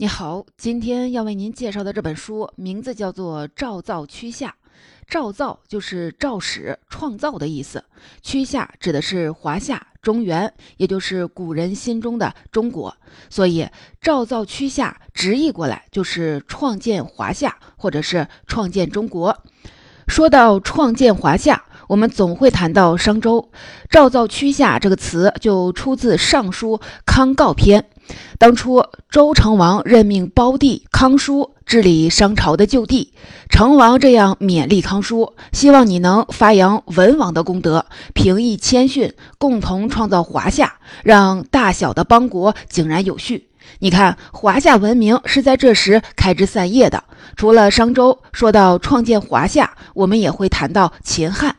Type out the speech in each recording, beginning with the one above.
你好，今天要为您介绍的这本书名字叫做《赵造趋夏》。赵造就是赵始创造的意思，趋夏指的是华夏、中原，也就是古人心中的中国。所以，赵造趋夏直译过来就是创建华夏，或者是创建中国。说到创建华夏，我们总会谈到商周。赵造趋夏这个词就出自《尚书康诰篇》。当初周成王任命胞弟康叔治理商朝的旧地，成王这样勉励康叔，希望你能发扬文王的功德，平易谦逊，共同创造华夏，让大小的邦国井然有序。你看，华夏文明是在这时开枝散叶的。除了商周，说到创建华夏，我们也会谈到秦汉。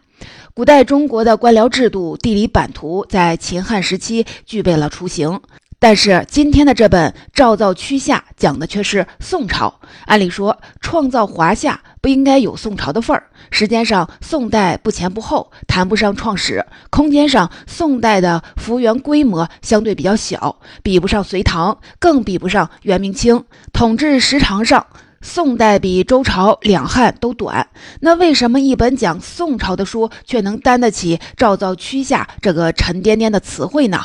古代中国的官僚制度、地理版图在秦汉时期具备了雏形。但是今天的这本《赵造趋夏》讲的却是宋朝。按理说，创造华夏不应该有宋朝的份儿。时间上，宋代不前不后，谈不上创始；空间上，宋代的幅员规模相对比较小，比不上隋唐，更比不上元明清。统治时长上，宋代比周朝、两汉都短。那为什么一本讲宋朝的书却能担得起“赵造趋夏”这个沉甸甸的词汇呢？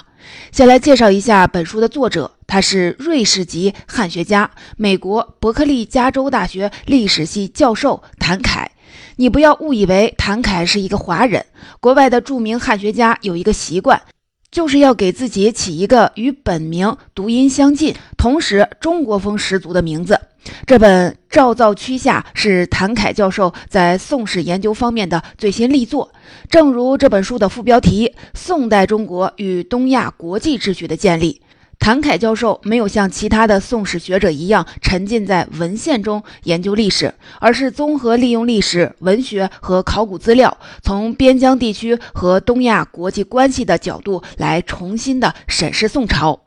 先来介绍一下本书的作者，他是瑞士籍汉学家，美国伯克利加州大学历史系教授谭凯。你不要误以为谭凯是一个华人，国外的著名汉学家有一个习惯，就是要给自己起一个与本名读音相近，同时中国风十足的名字。这本《赵造区夏》是谭凯教授在宋史研究方面的最新力作。正如这本书的副标题《宋代中国与东亚国际秩序的建立》，谭凯教授没有像其他的宋史学者一样沉浸在文献中研究历史，而是综合利用历史、文学和考古资料，从边疆地区和东亚国际关系的角度来重新的审视宋朝。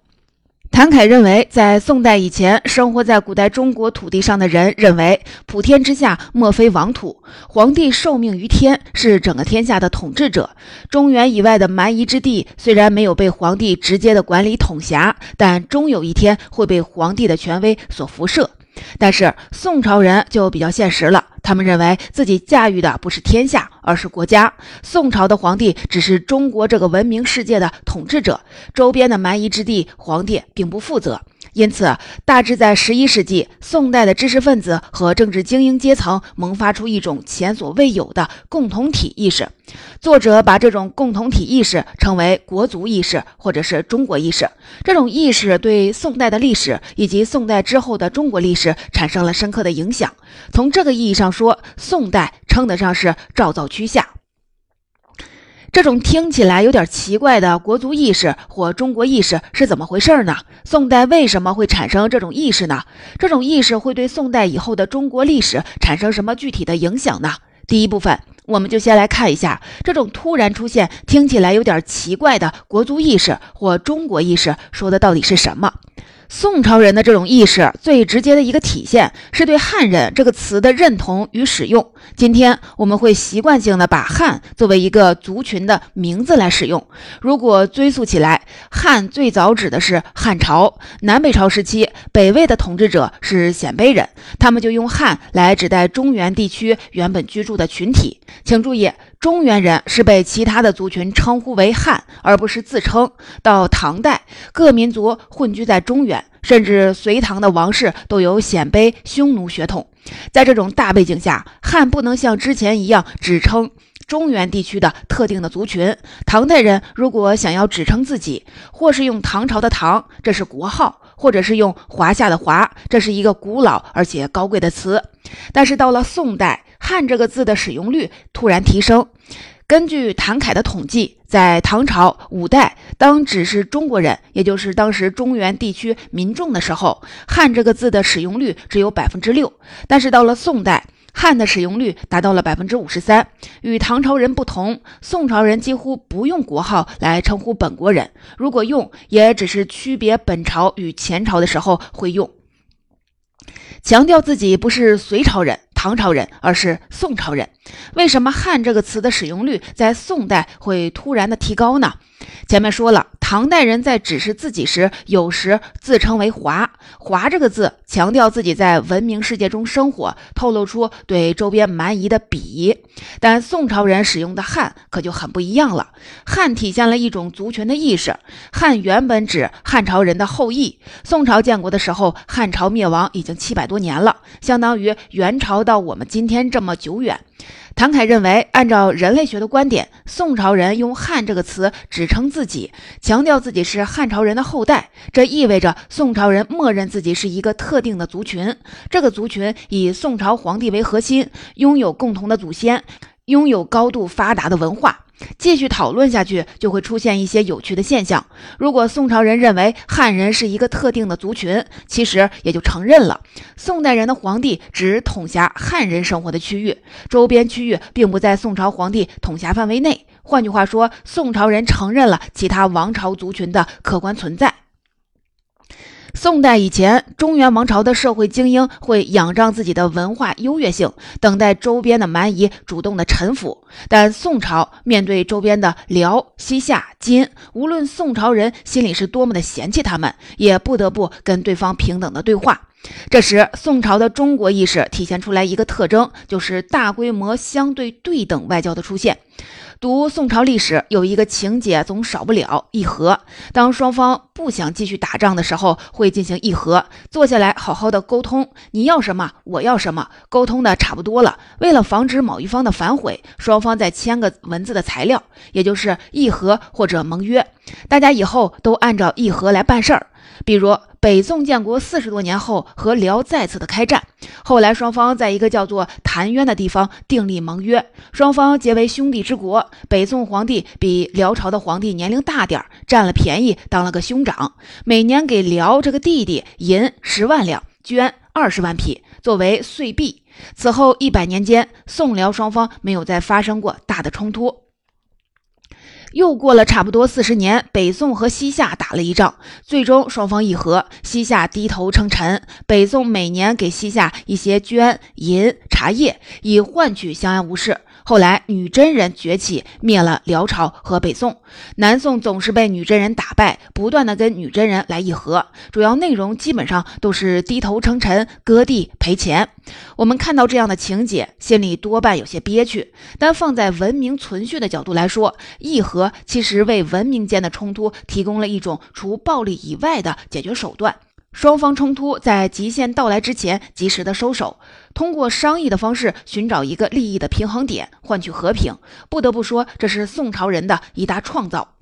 谭凯认为，在宋代以前，生活在古代中国土地上的人认为，普天之下莫非王土，皇帝受命于天，是整个天下的统治者。中原以外的蛮夷之地，虽然没有被皇帝直接的管理统辖，但终有一天会被皇帝的权威所辐射。但是宋朝人就比较现实了。他们认为自己驾驭的不是天下，而是国家。宋朝的皇帝只是中国这个文明世界的统治者，周边的蛮夷之地，皇帝并不负责。因此，大致在十一世纪，宋代的知识分子和政治精英阶层萌发出一种前所未有的共同体意识。作者把这种共同体意识称为国族意识，或者是中国意识。这种意识对宋代的历史以及宋代之后的中国历史产生了深刻的影响。从这个意义上说，宋代称得上是赵造趋夏。这种听起来有点奇怪的国族意识或中国意识是怎么回事呢？宋代为什么会产生这种意识呢？这种意识会对宋代以后的中国历史产生什么具体的影响呢？第一部分，我们就先来看一下这种突然出现、听起来有点奇怪的国族意识或中国意识说的到底是什么。宋朝人的这种意识，最直接的一个体现是对“汉人”这个词的认同与使用。今天我们会习惯性的把“汉”作为一个族群的名字来使用。如果追溯起来，“汉”最早指的是汉朝。南北朝时期，北魏的统治者是鲜卑人，他们就用“汉”来指代中原地区原本居住的群体。请注意。中原人是被其他的族群称呼为汉，而不是自称。到唐代，各民族混居在中原，甚至隋唐的王室都有鲜卑、匈奴血统。在这种大背景下，汉不能像之前一样只称中原地区的特定的族群。唐代人如果想要指称自己，或是用唐朝的“唐”，这是国号；或者是用华夏的“华”，这是一个古老而且高贵的词。但是到了宋代，汉这个字的使用率突然提升。根据谭凯的统计，在唐朝、五代，当只是中国人，也就是当时中原地区民众的时候，汉这个字的使用率只有百分之六。但是到了宋代，汉的使用率达到了百分之五十三。与唐朝人不同，宋朝人几乎不用国号来称呼本国人，如果用，也只是区别本朝与前朝的时候会用，强调自己不是隋朝人。唐朝人，而是宋朝人。为什么“汉”这个词的使用率在宋代会突然的提高呢？前面说了，唐代人在指示自己时，有时自称为“华”。华这个字强调自己在文明世界中生活，透露出对周边蛮夷的鄙夷。但宋朝人使用的“汉”可就很不一样了，“汉”体现了一种族群的意识。汉原本指汉朝人的后裔。宋朝建国的时候，汉朝灭亡已经七百多年了，相当于元朝到我们今天这么久远。唐凯认为，按照人类学的观点，宋朝人用“汉”这个词指称自己，强调自己是汉朝人的后代，这意味着宋朝人默认自己是一个特定的族群。这个族群以宋朝皇帝为核心，拥有共同的祖先，拥有高度发达的文化。继续讨论下去，就会出现一些有趣的现象。如果宋朝人认为汉人是一个特定的族群，其实也就承认了宋代人的皇帝只统辖汉人生活的区域，周边区域并不在宋朝皇帝统辖范围内。换句话说，宋朝人承认了其他王朝族群的客观存在。宋代以前，中原王朝的社会精英会仰仗自己的文化优越性，等待周边的蛮夷主动的臣服。但宋朝面对周边的辽、西夏、金，无论宋朝人心里是多么的嫌弃他们，也不得不跟对方平等的对话。这时，宋朝的中国意识体现出来一个特征，就是大规模相对对等外交的出现。读宋朝历史，有一个情节总少不了议和。当双方不想继续打仗的时候，会进行议和，坐下来好好的沟通。你要什么，我要什么，沟通的差不多了。为了防止某一方的反悔，双方再签个文字的材料，也就是议和或者盟约。大家以后都按照议和来办事儿。比如北宋建国四十多年后，和辽再次的开战，后来双方在一个叫做潭渊的地方订立盟约，双方结为兄弟之国。北宋皇帝比辽朝的皇帝年龄大点儿，占了便宜，当了个兄长，每年给辽这个弟弟银十万两，绢二十万匹作为岁币。此后一百年间，宋辽双方没有再发生过大的冲突。又过了差不多四十年，北宋和西夏打了一仗，最终双方议和，西夏低头称臣，北宋每年给西夏一些绢、银、茶叶，以换取相安无事。后来女真人崛起，灭了辽朝和北宋。南宋总是被女真人打败，不断的跟女真人来议和，主要内容基本上都是低头称臣、割地赔钱。我们看到这样的情节，心里多半有些憋屈。但放在文明存续的角度来说，议和其实为文明间的冲突提供了一种除暴力以外的解决手段。双方冲突在极限到来之前及时的收手，通过商议的方式寻找一个利益的平衡点，换取和平。不得不说，这是宋朝人的一大创造。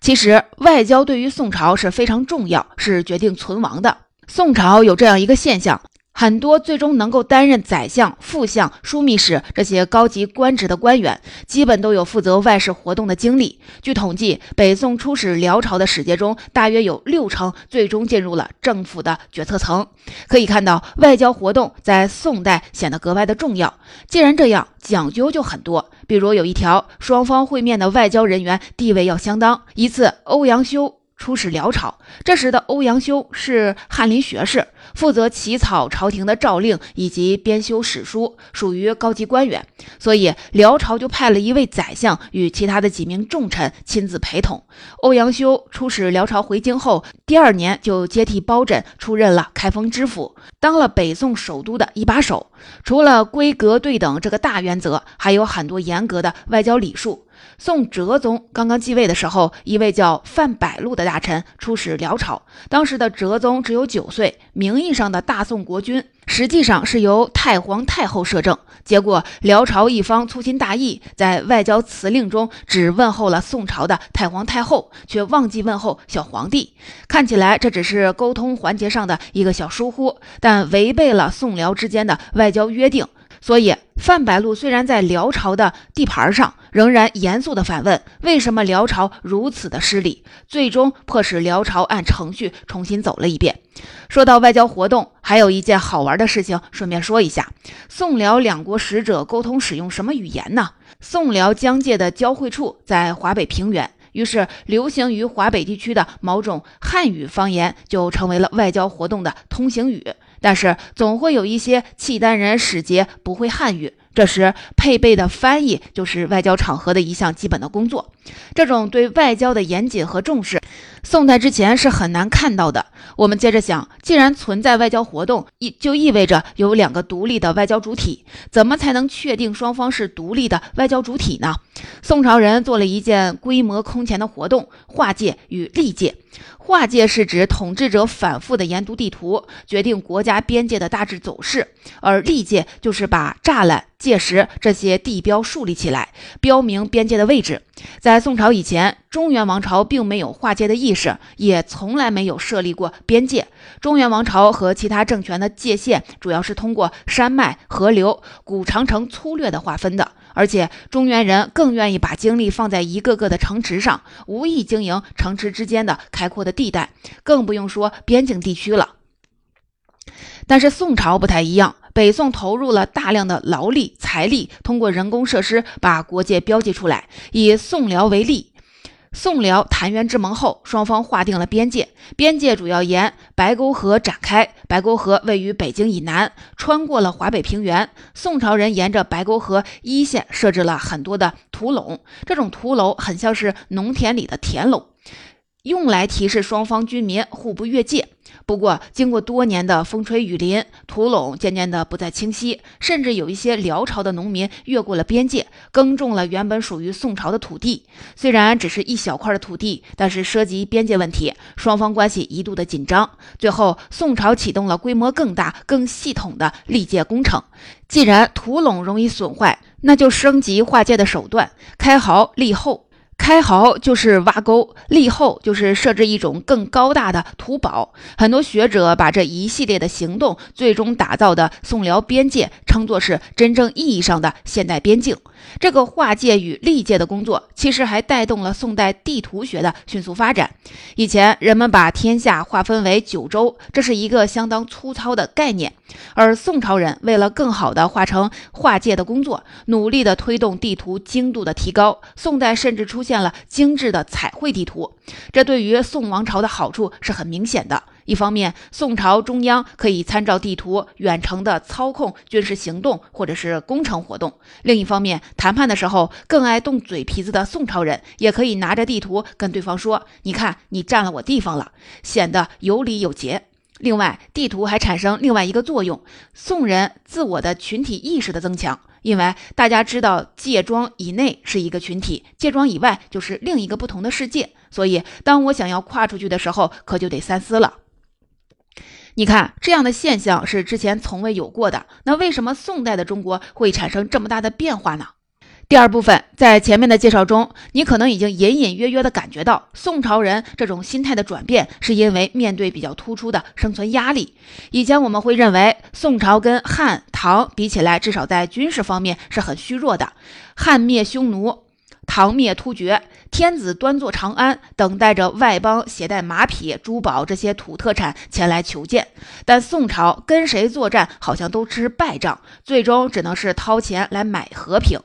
其实，外交对于宋朝是非常重要，是决定存亡的。宋朝有这样一个现象。很多最终能够担任宰相、副相、枢密使这些高级官职的官员，基本都有负责外事活动的经历。据统计，北宋出使辽朝的使节中，大约有六成最终进入了政府的决策层。可以看到，外交活动在宋代显得格外的重要。既然这样，讲究就很多。比如有一条，双方会面的外交人员地位要相当。一次，欧阳修。出使辽朝，这时的欧阳修是翰林学士，负责起草朝廷的诏令以及编修史书，属于高级官员。所以辽朝就派了一位宰相与其他的几名重臣亲自陪同。欧阳修出使辽朝回京后，第二年就接替包拯出任了开封知府，当了北宋首都的一把手。除了规格对等这个大原则，还有很多严格的外交礼数。宋哲宗刚刚继位的时候，一位叫范百禄的大臣出使辽朝。当时的哲宗只有九岁，名义上的大宋国君，实际上是由太皇太后摄政。结果辽朝一方粗心大意，在外交辞令中只问候了宋朝的太皇太后，却忘记问候小皇帝。看起来这只是沟通环节上的一个小疏忽，但违背了宋辽之间的外交约定。所以，范百禄虽然在辽朝的地盘上，仍然严肃地反问：为什么辽朝如此的失礼？最终迫使辽朝按程序重新走了一遍。说到外交活动，还有一件好玩的事情，顺便说一下：宋辽两国使者沟通使用什么语言呢？宋辽疆界的交汇处在华北平原，于是流行于华北地区的某种汉语方言就成为了外交活动的通行语。但是总会有一些契丹人使节不会汉语。这时，配备的翻译就是外交场合的一项基本的工作。这种对外交的严谨和重视，宋代之前是很难看到的。我们接着想，既然存在外交活动，意就意味着有两个独立的外交主体。怎么才能确定双方是独立的外交主体呢？宋朝人做了一件规模空前的活动——划界与历界。划界是指统治者反复的研读地图，决定国家边界的大致走势；而历界就是把栅栏、界石这些地标树立起来，标明边界的位置。在宋朝以前，中原王朝并没有划界的意识，也从来没有设立过边界。中原王朝和其他政权的界限主要是通过山脉、河流、古长城粗略的划分的。而且中原人更愿意把精力放在一个个的城池上，无意经营城池之间的开阔的地带，更不用说边境地区了。但是宋朝不太一样，北宋投入了大量的劳力财力，通过人工设施把国界标记出来。以宋辽为例。宋辽澶渊之盟后，双方划定了边界，边界主要沿白沟河展开。白沟河位于北京以南，穿过了华北平原。宋朝人沿着白沟河一线设置了很多的土垄，这种土垄很像是农田里的田垄。用来提示双方军民互不越界。不过，经过多年的风吹雨淋，土垄渐渐的不再清晰，甚至有一些辽朝的农民越过了边界，耕种了原本属于宋朝的土地。虽然只是一小块的土地，但是涉及边界问题，双方关系一度的紧张。最后，宋朝启动了规模更大、更系统的历界工程。既然土垄容易损坏，那就升级划界的手段，开壕立后。开壕就是挖沟，立后就是设置一种更高大的土堡。很多学者把这一系列的行动，最终打造的宋辽边界，称作是真正意义上的现代边境。这个划界与立界的工作，其实还带动了宋代地图学的迅速发展。以前人们把天下划分为九州，这是一个相当粗糙的概念。而宋朝人为了更好的画成划界的工作，努力的推动地图精度的提高。宋代甚至出现了精致的彩绘地图，这对于宋王朝的好处是很明显的。一方面，宋朝中央可以参照地图远程的操控军事行动或者是工程活动；另一方面，谈判的时候更爱动嘴皮子的宋朝人也可以拿着地图跟对方说：“你看，你占了我地方了”，显得有理有节。另外，地图还产生另外一个作用：宋人自我的群体意识的增强。因为大家知道界庄以内是一个群体，界庄以外就是另一个不同的世界，所以当我想要跨出去的时候，可就得三思了。你看，这样的现象是之前从未有过的。那为什么宋代的中国会产生这么大的变化呢？第二部分，在前面的介绍中，你可能已经隐隐约约地感觉到，宋朝人这种心态的转变，是因为面对比较突出的生存压力。以前我们会认为，宋朝跟汉唐比起来，至少在军事方面是很虚弱的。汉灭匈奴。唐灭突厥，天子端坐长安，等待着外邦携带马匹、珠宝这些土特产前来求见。但宋朝跟谁作战，好像都吃败仗，最终只能是掏钱来买和平。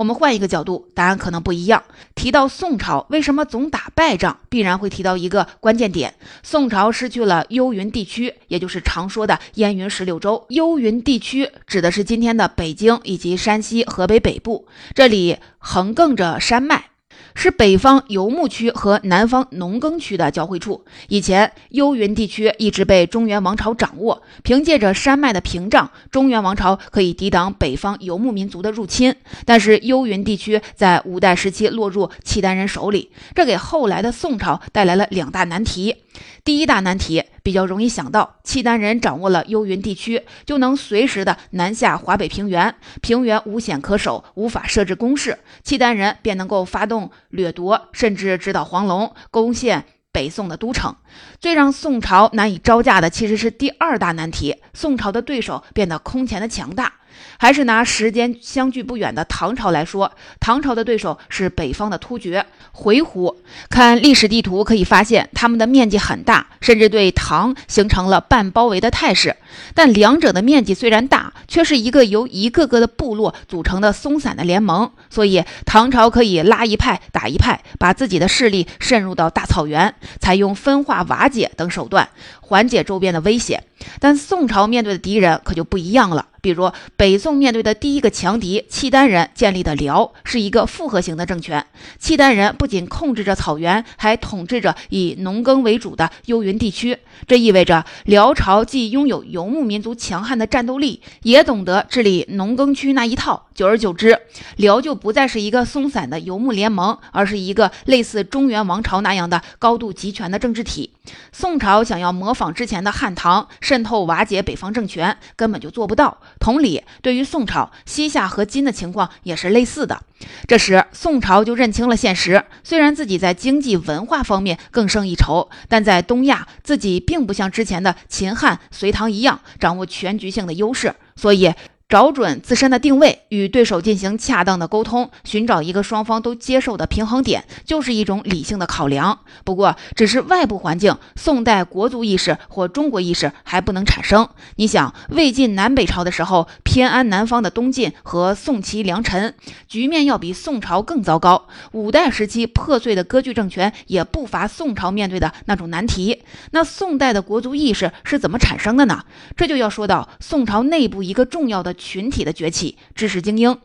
我们换一个角度，答案可能不一样。提到宋朝为什么总打败仗，必然会提到一个关键点：宋朝失去了幽云地区，也就是常说的燕云十六州。幽云地区指的是今天的北京以及山西、河北北部，这里横亘着山脉。是北方游牧区和南方农耕区的交汇处。以前，幽云地区一直被中原王朝掌握，凭借着山脉的屏障，中原王朝可以抵挡北方游牧民族的入侵。但是，幽云地区在五代时期落入契丹人手里，这给后来的宋朝带来了两大难题。第一大难题比较容易想到，契丹人掌握了幽云地区，就能随时的南下华北平原，平原无险可守，无法设置工事，契丹人便能够发动掠夺，甚至直捣黄龙，攻陷北宋的都城。最让宋朝难以招架的，其实是第二大难题，宋朝的对手变得空前的强大。还是拿时间相距不远的唐朝来说，唐朝的对手是北方的突厥回鹘。看历史地图可以发现，他们的面积很大，甚至对唐形成了半包围的态势。但两者的面积虽然大，却是一个由一个个的部落组成的松散的联盟，所以唐朝可以拉一派打一派，把自己的势力渗入到大草原，采用分化瓦解等手段缓解周边的威胁。但宋朝面对的敌人可就不一样了。比如北宋面对的第一个强敌契丹人建立的辽，是一个复合型的政权。契丹人不仅控制着草原，还统治着以农耕为主的幽云地区。这意味着辽朝既拥有游牧民族强悍的战斗力，也懂得治理农耕区那一套。久而久之，辽就不再是一个松散的游牧联盟，而是一个类似中原王朝那样的高度集权的政治体。宋朝想要模仿之前的汉唐，渗透瓦解北方政权，根本就做不到。同理，对于宋朝，西夏和金的情况也是类似的。这时，宋朝就认清了现实：虽然自己在经济文化方面更胜一筹，但在东亚，自己并不像之前的秦汉、隋唐一样掌握全局性的优势，所以。找准自身的定位，与对手进行恰当的沟通，寻找一个双方都接受的平衡点，就是一种理性的考量。不过，只是外部环境，宋代国族意识或中国意识还不能产生。你想，魏晋南北朝的时候，偏安南方的东晋和宋齐梁陈，局面要比宋朝更糟糕。五代时期破碎的割据政权，也不乏宋朝面对的那种难题。那宋代的国族意识是怎么产生的呢？这就要说到宋朝内部一个重要的。群体的崛起，知识精英。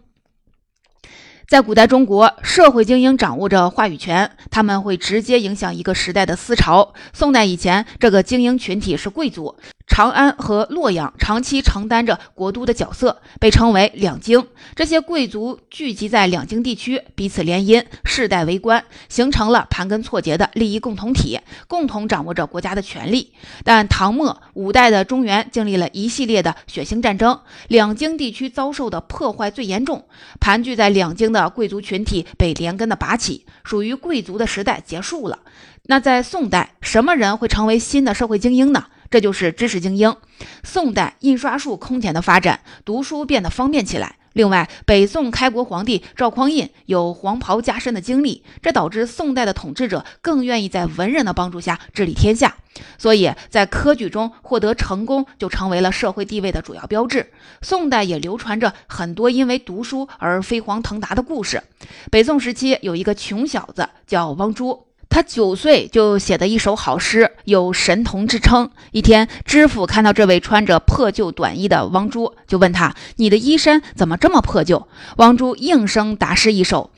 在古代中国，社会精英掌握着话语权，他们会直接影响一个时代的思潮。宋代以前，这个精英群体是贵族。长安和洛阳长期承担着国都的角色，被称为两京。这些贵族聚集在两京地区，彼此联姻，世代为官，形成了盘根错节的利益共同体，共同掌握着国家的权力。但唐末五代的中原经历了一系列的血腥战争，两京地区遭受的破坏最严重，盘踞在两京的贵族群体被连根的拔起，属于贵族的时代结束了。那在宋代，什么人会成为新的社会精英呢？这就是知识精英。宋代印刷术空前的发展，读书变得方便起来。另外，北宋开国皇帝赵匡胤有黄袍加身的经历，这导致宋代的统治者更愿意在文人的帮助下治理天下。所以在科举中获得成功，就成为了社会地位的主要标志。宋代也流传着很多因为读书而飞黄腾达的故事。北宋时期有一个穷小子叫汪洙。他九岁就写的一首好诗，有神童之称。一天，知府看到这位穿着破旧短衣的王珠，就问他：“你的衣衫怎么这么破旧？”王珠应声答诗一首。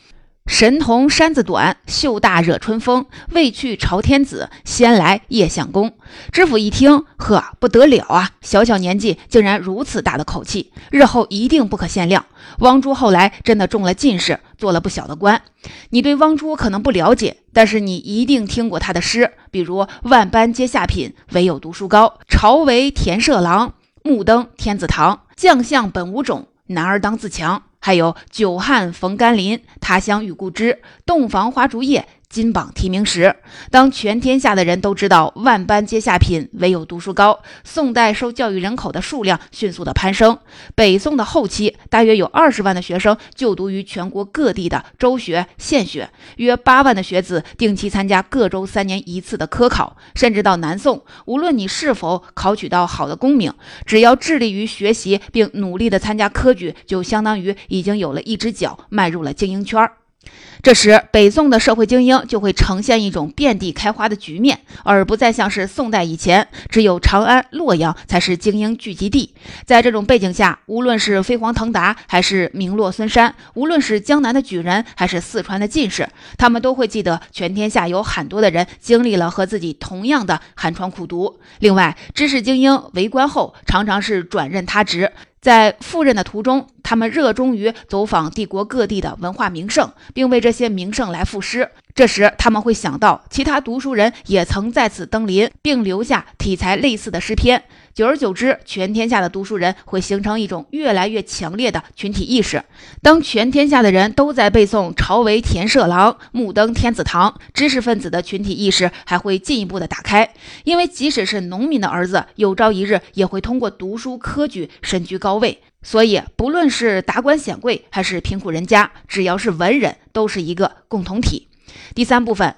神童衫子短，袖大惹春风。未去朝天子，先来谒相公。知府一听，呵，不得了啊！小小年纪竟然如此大的口气，日后一定不可限量。汪珠后来真的中了进士，做了不小的官。你对汪珠可能不了解，但是你一定听过他的诗，比如“万般皆下品，唯有读书高。朝为田舍郎，暮登天子堂。将相本无种，男儿当自强。”还有久旱逢甘霖，他乡遇故知，洞房花烛夜。金榜题名时，当全天下的人都知道万般皆下品，唯有读书高，宋代受教育人口的数量迅速的攀升。北宋的后期，大约有二十万的学生就读于全国各地的州学、县学，约八万的学子定期参加各州三年一次的科考。甚至到南宋，无论你是否考取到好的功名，只要致力于学习并努力的参加科举，就相当于已经有了一只脚迈入了精英圈儿。这时，北宋的社会精英就会呈现一种遍地开花的局面，而不再像是宋代以前，只有长安、洛阳才是精英聚集地。在这种背景下，无论是飞黄腾达，还是名落孙山，无论是江南的举人，还是四川的进士，他们都会记得全天下有很多的人经历了和自己同样的寒窗苦读。另外，知识精英为官后，常常是转任他职。在赴任的途中，他们热衷于走访帝国各地的文化名胜，并为这些名胜来赋诗。这时他们会想到，其他读书人也曾在此登临，并留下题材类似的诗篇。久而久之，全天下的读书人会形成一种越来越强烈的群体意识。当全天下的人都在背诵“朝为田舍郎，暮登天子堂”，知识分子的群体意识还会进一步的打开。因为即使是农民的儿子，有朝一日也会通过读书科举身居高位。所以，不论是达官显贵还是贫苦人家，只要是文人，都是一个共同体。第三部分，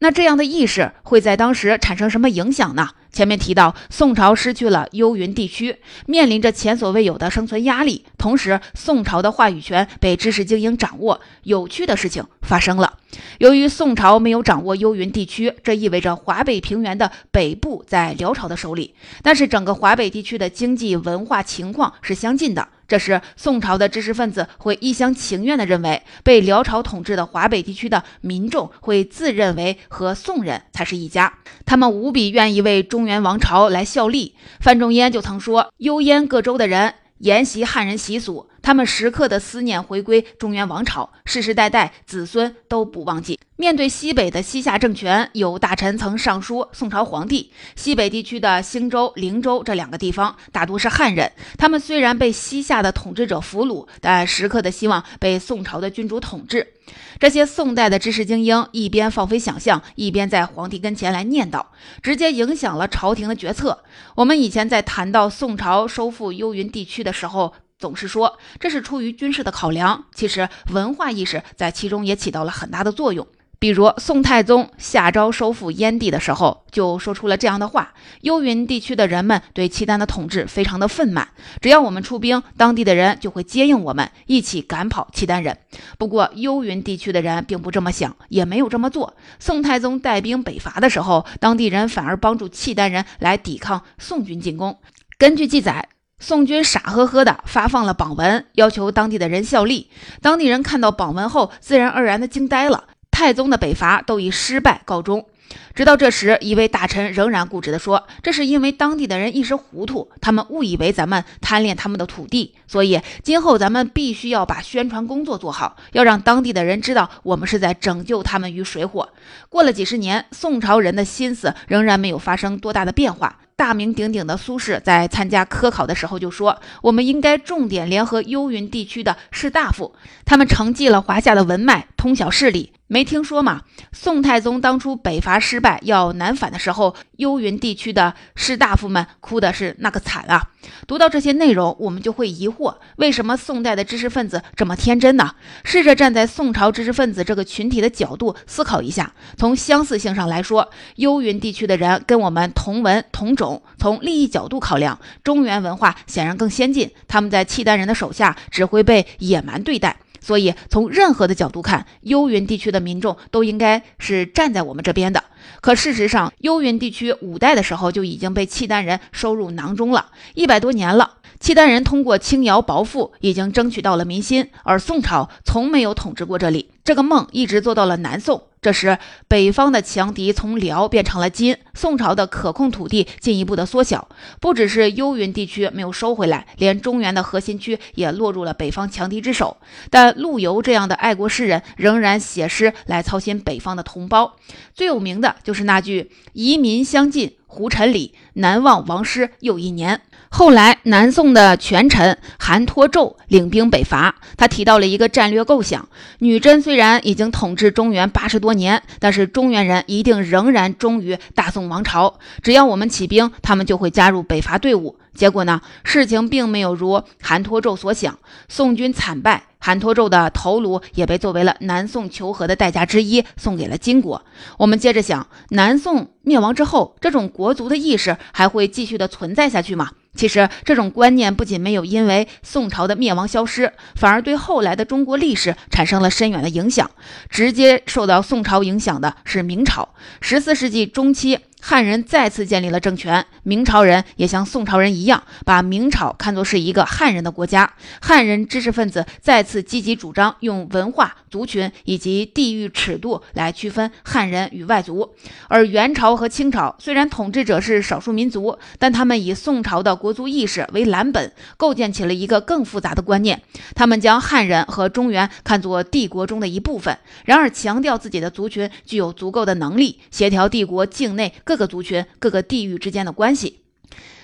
那这样的意识会在当时产生什么影响呢？前面提到，宋朝失去了幽云地区，面临着前所未有的生存压力。同时，宋朝的话语权被知识精英掌握。有趣的事情发生了，由于宋朝没有掌握幽云地区，这意味着华北平原的北部在辽朝的手里。但是，整个华北地区的经济文化情况是相近的。这时，宋朝的知识分子会一厢情愿地认为，被辽朝统治的华北地区的民众会自认为和宋人才是一家，他们无比愿意为中原王朝来效力。范仲淹就曾说：“幽燕各州的人沿袭汉人习俗。”他们时刻的思念回归中原王朝，世世代代子孙都不忘记。面对西北的西夏政权，有大臣曾上书宋朝皇帝。西北地区的兴州、灵州这两个地方大多是汉人，他们虽然被西夏的统治者俘虏，但时刻的希望被宋朝的君主统治。这些宋代的知识精英一边放飞想象，一边在皇帝跟前来念叨，直接影响了朝廷的决策。我们以前在谈到宋朝收复幽云地区的时候。总是说这是出于军事的考量，其实文化意识在其中也起到了很大的作用。比如宋太宗下诏收复燕地的时候，就说出了这样的话：幽云地区的人们对契丹的统治非常的愤满，只要我们出兵，当地的人就会接应我们，一起赶跑契丹人。不过幽云地区的人并不这么想，也没有这么做。宋太宗带兵北伐的时候，当地人反而帮助契丹人来抵抗宋军进攻。根据记载。宋军傻呵呵的发放了榜文，要求当地的人效力。当地人看到榜文后，自然而然的惊呆了。太宗的北伐都以失败告终。直到这时，一位大臣仍然固执地说：“这是因为当地的人一时糊涂，他们误以为咱们贪恋他们的土地，所以今后咱们必须要把宣传工作做好，要让当地的人知道我们是在拯救他们于水火。”过了几十年，宋朝人的心思仍然没有发生多大的变化。大名鼎鼎的苏轼在参加科考的时候就说：“我们应该重点联合幽云地区的士大夫，他们承继了华夏的文脉，通晓事理。没听说吗？宋太宗当初北伐失败要南返的时候，幽云地区的士大夫们哭的是那个惨啊！读到这些内容，我们就会疑惑：为什么宋代的知识分子这么天真呢？试着站在宋朝知识分子这个群体的角度思考一下，从相似性上来说，幽云地区的人跟我们同文同种。”从利益角度考量，中原文化显然更先进。他们在契丹人的手下只会被野蛮对待，所以从任何的角度看，幽云地区的民众都应该是站在我们这边的。可事实上，幽云地区五代的时候就已经被契丹人收入囊中了，一百多年了。契丹人通过轻徭薄赋，已经争取到了民心，而宋朝从没有统治过这里。这个梦一直做到了南宋。这时，北方的强敌从辽变成了金，宋朝的可控土地进一步的缩小。不只是幽云地区没有收回来，连中原的核心区也落入了北方强敌之手。但陆游这样的爱国诗人仍然写诗来操心北方的同胞。最有名的就是那句“移民相近胡尘里，南望王师又一年”。后来，南宋的权臣韩托胄领兵北伐，他提到了一个战略构想：女真虽然已经统治中原八十多年，但是中原人一定仍然忠于大宋王朝。只要我们起兵，他们就会加入北伐队伍。结果呢，事情并没有如韩托胄所想，宋军惨败。韩托胄的头颅也被作为了南宋求和的代价之一送给了金国。我们接着想，南宋灭亡之后，这种国族的意识还会继续的存在下去吗？其实，这种观念不仅没有因为宋朝的灭亡消失，反而对后来的中国历史产生了深远的影响。直接受到宋朝影响的是明朝。十四世纪中期，汉人再次建立了政权，明朝人也像宋朝人一样，把明朝看作是一个汉人的国家。汉人知识分子再次积极主张用文化、族群以及地域尺度来区分汉人与外族。而元朝和清朝虽然统治者是少数民族，但他们以宋朝的国族意识为蓝本，构建起了一个更复杂的观念。他们将汉人和中原看作帝国中的一部分，然而强调自己的族群具有足够的能力协调帝国境内。各个族群、各个地域之间的关系。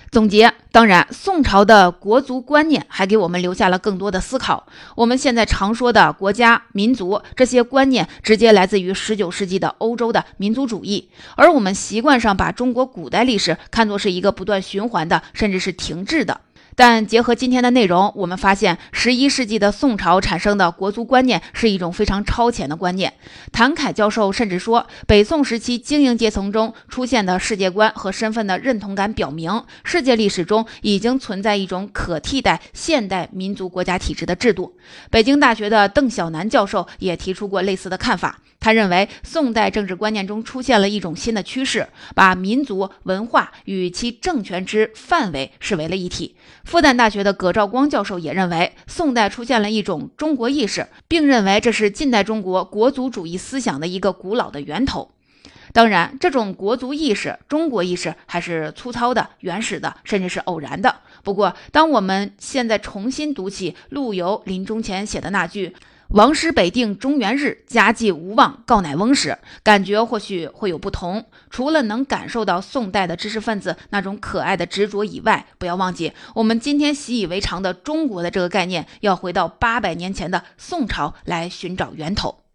总结，当然，宋朝的国族观念还给我们留下了更多的思考。我们现在常说的国家、民族这些观念，直接来自于十九世纪的欧洲的民族主义，而我们习惯上把中国古代历史看作是一个不断循环的，甚至是停滞的。但结合今天的内容，我们发现，十一世纪的宋朝产生的国族观念是一种非常超前的观念。谭凯教授甚至说，北宋时期精英阶层中出现的世界观和身份的认同感，表明世界历史中已经存在一种可替代现代民族国家体制的制度。北京大学的邓小南教授也提出过类似的看法。他认为，宋代政治观念中出现了一种新的趋势，把民族文化与其政权之范围视为了一体。复旦大学的葛兆光教授也认为，宋代出现了一种中国意识，并认为这是近代中国国族主义思想的一个古老的源头。当然，这种国族意识、中国意识还是粗糙的、原始的，甚至是偶然的。不过，当我们现在重新读起陆游临终前写的那句，王师北定中原日，家祭无忘告乃翁时，感觉或许会有不同。除了能感受到宋代的知识分子那种可爱的执着以外，不要忘记，我们今天习以为常的中国的这个概念，要回到八百年前的宋朝来寻找源头。